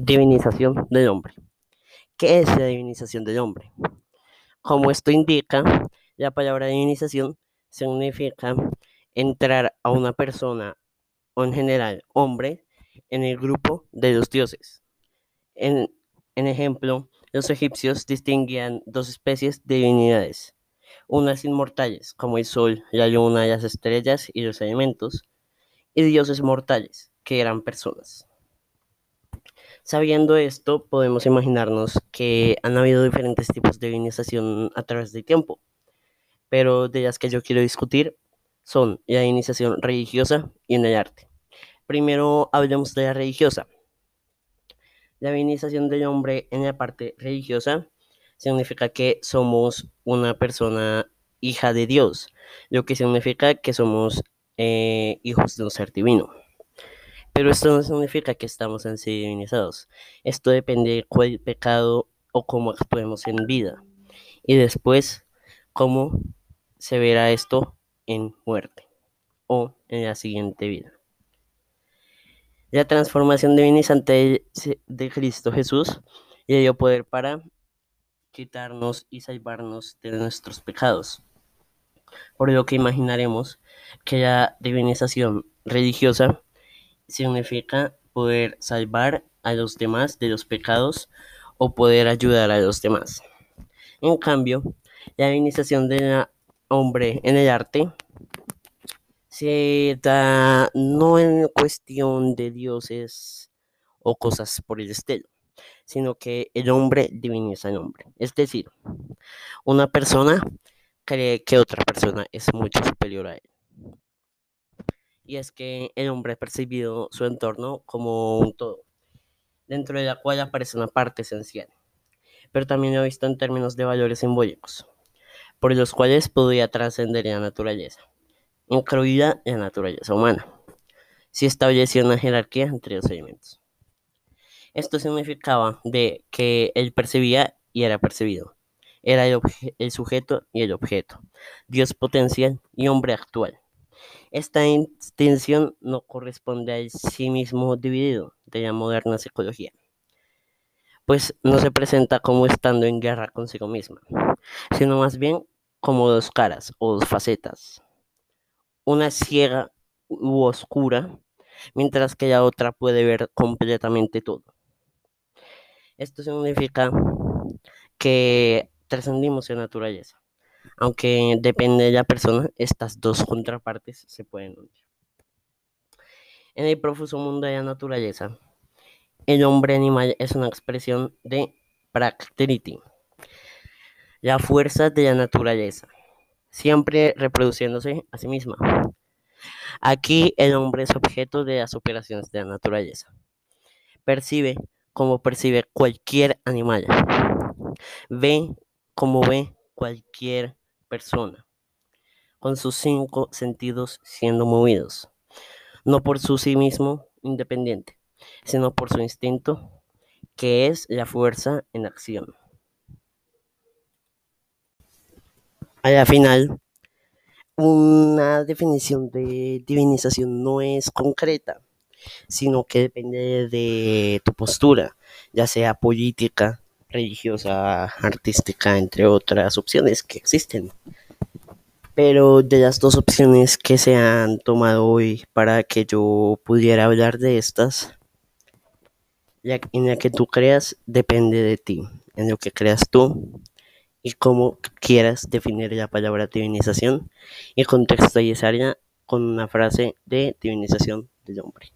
Divinización del hombre. ¿Qué es la divinización del hombre? Como esto indica, la palabra divinización significa entrar a una persona, o en general hombre, en el grupo de los dioses. En, en ejemplo, los egipcios distinguían dos especies de divinidades, unas inmortales, como el sol, la luna, las estrellas y los elementos, y dioses mortales, que eran personas. Sabiendo esto, podemos imaginarnos que han habido diferentes tipos de divinización a través del tiempo, pero de las que yo quiero discutir son la divinización religiosa y en el arte. Primero hablemos de la religiosa. La divinización del hombre en la parte religiosa significa que somos una persona hija de Dios, lo que significa que somos eh, hijos de un ser divino. Pero esto no significa que estamos en sí divinizados. Esto depende de cuál pecado o cómo actuemos en vida. Y después, cómo se verá esto en muerte o en la siguiente vida. La transformación divinizante de Cristo Jesús le dio poder para quitarnos y salvarnos de nuestros pecados. Por lo que imaginaremos que la divinización religiosa significa poder salvar a los demás de los pecados o poder ayudar a los demás. En cambio, la divinización del hombre en el arte se da no en cuestión de dioses o cosas por el estilo, sino que el hombre diviniza al hombre. Es decir, una persona cree que otra persona es mucho superior a él y es que el hombre ha percibido su entorno como un todo, dentro de la cual aparece una parte esencial, pero también lo ha visto en términos de valores simbólicos, por los cuales podría trascender la naturaleza, incluida la naturaleza humana, si establecía una jerarquía entre los elementos. Esto significaba de que él percibía y era percibido. Era el, el sujeto y el objeto, Dios potencial y hombre actual. Esta extensión no corresponde al sí mismo dividido de la moderna psicología, pues no se presenta como estando en guerra consigo misma, sino más bien como dos caras o dos facetas, una ciega u oscura, mientras que la otra puede ver completamente todo. Esto significa que trascendimos la naturaleza aunque depende de la persona, estas dos contrapartes se pueden unir. En el profuso mundo de la naturaleza, el hombre animal es una expresión de Prakriti, la fuerza de la naturaleza, siempre reproduciéndose a sí misma. Aquí el hombre es objeto de las operaciones de la naturaleza. Percibe como percibe cualquier animal. Ve como ve cualquier persona, con sus cinco sentidos siendo movidos, no por su sí mismo independiente, sino por su instinto, que es la fuerza en acción. A la final, una definición de divinización no es concreta, sino que depende de tu postura, ya sea política, religiosa, artística, entre otras opciones que existen. Pero de las dos opciones que se han tomado hoy para que yo pudiera hablar de estas, en la que tú creas depende de ti, en lo que creas tú y cómo quieras definir la palabra divinización y contextualizarla con una frase de divinización del hombre.